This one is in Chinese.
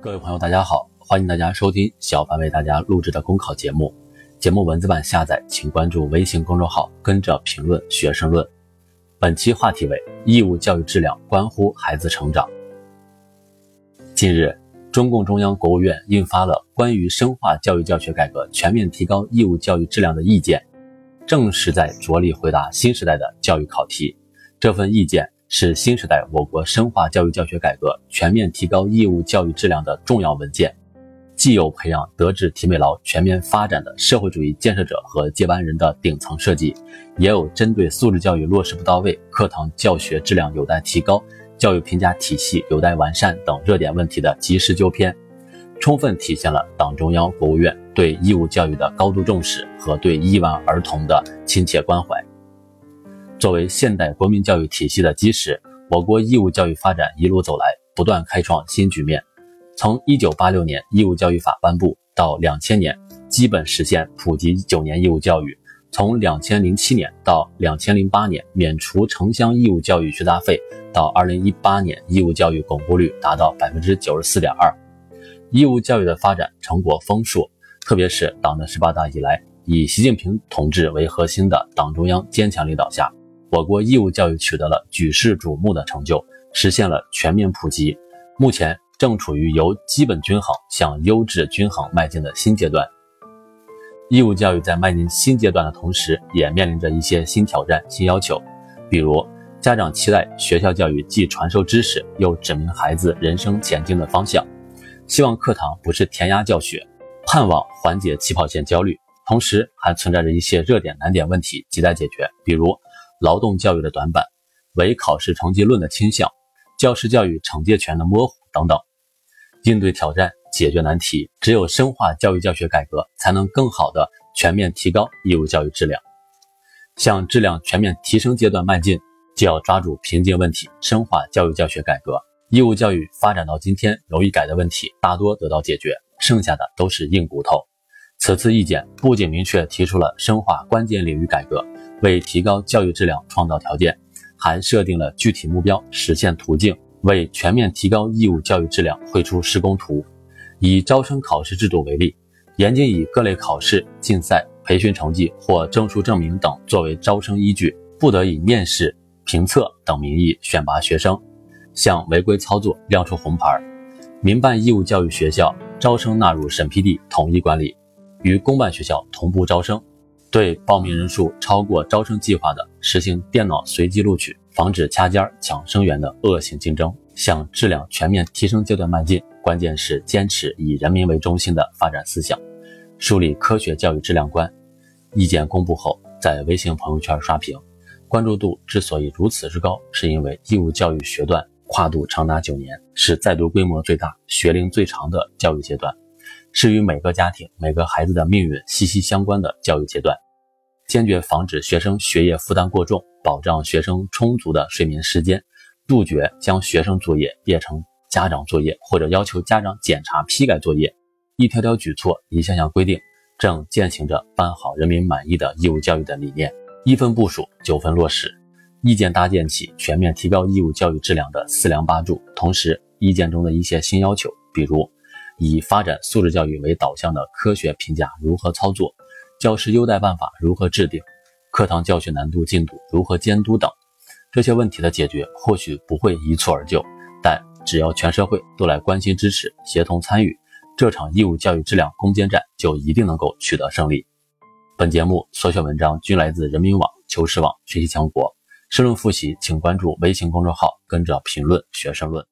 各位朋友，大家好，欢迎大家收听小凡为大家录制的公考节目。节目文字版下载，请关注微信公众号，跟着评论学生论。本期话题为义务教育质量关乎孩子成长。近日，中共中央、国务院印发了关于深化教育教学改革、全面提高义务教育质量的意见，正是在着力回答新时代的教育考题。这份意见。是新时代我国深化教育教学改革、全面提高义务教育质量的重要文件，既有培养德智体美劳全面发展的社会主义建设者和接班人的顶层设计，也有针对素质教育落实不到位、课堂教学质量有待提高、教育评价体系有待完善等热点问题的及时纠偏，充分体现了党中央、国务院对义务教育的高度重视和对亿万儿童的亲切关怀。作为现代国民教育体系的基石，我国义务教育发展一路走来，不断开创新局面。从1986年义务教育法颁布到2000年基本实现普及九年义务教育，从2007年到2008年免除城乡义务教育学杂费，到2018年义务教育巩固率达到94.2%，义务教育的发展成果丰硕。特别是党的十八大以来，以习近平同志为核心的党中央坚强领导下。我国义务教育取得了举世瞩目的成就，实现了全面普及。目前正处于由基本均衡向优质均衡迈进的新阶段。义务教育在迈进新阶段的同时，也面临着一些新挑战、新要求。比如，家长期待学校教育既传授知识，又指明孩子人生前进的方向，希望课堂不是填鸭教学，盼望缓解起跑线焦虑。同时，还存在着一些热点难点问题亟待解决，比如。劳动教育的短板，唯考试成绩论的倾向，教师教育惩戒权的模糊等等。应对挑战，解决难题，只有深化教育教学改革，才能更好的全面提高义务教育质量。向质量全面提升阶段迈进，就要抓住瓶颈问题，深化教育教学改革。义务教育发展到今天，容易改的问题大多得到解决，剩下的都是硬骨头。此次意见不仅明确提出了深化关键领域改革。为提高教育质量创造条件，还设定了具体目标、实现途径，为全面提高义务教育质量绘出施工图。以招生考试制度为例，严禁以各类考试、竞赛、培训成绩或证书证明等作为招生依据，不得以面试、评测等名义选拔学生，向违规操作亮出红牌。民办义务教育学校招生纳入审批地统一管理，与公办学校同步招生。对报名人数超过招生计划的，实行电脑随机录取，防止掐尖儿抢生源的恶性竞争，向质量全面提升阶段迈进。关键是坚持以人民为中心的发展思想，树立科学教育质量观。意见公布后，在微信朋友圈刷屏，关注度之所以如此之高，是因为义务教育学段跨度长达九年，是在读规模最大、学龄最长的教育阶段。是与每个家庭、每个孩子的命运息息相关的教育阶段，坚决防止学生学业负担过重，保障学生充足的睡眠时间，杜绝将学生作业变成家长作业或者要求家长检查批改作业。一条条举措、一项项规定，正践行着办好人民满意的义务教育的理念。一分部署，九分落实。意见搭建起全面提高义务教育质量的四梁八柱。同时，意见中的一些新要求，比如。以发展素质教育为导向的科学评价如何操作？教师优待办法如何制定？课堂教学难度进度如何监督等这些问题的解决，或许不会一蹴而就，但只要全社会都来关心支持、协同参与，这场义务教育质量攻坚战就一定能够取得胜利。本节目所选文章均来自人民网、求是网、学习强国。申论复习，请关注微信公众号，跟着评论学申论。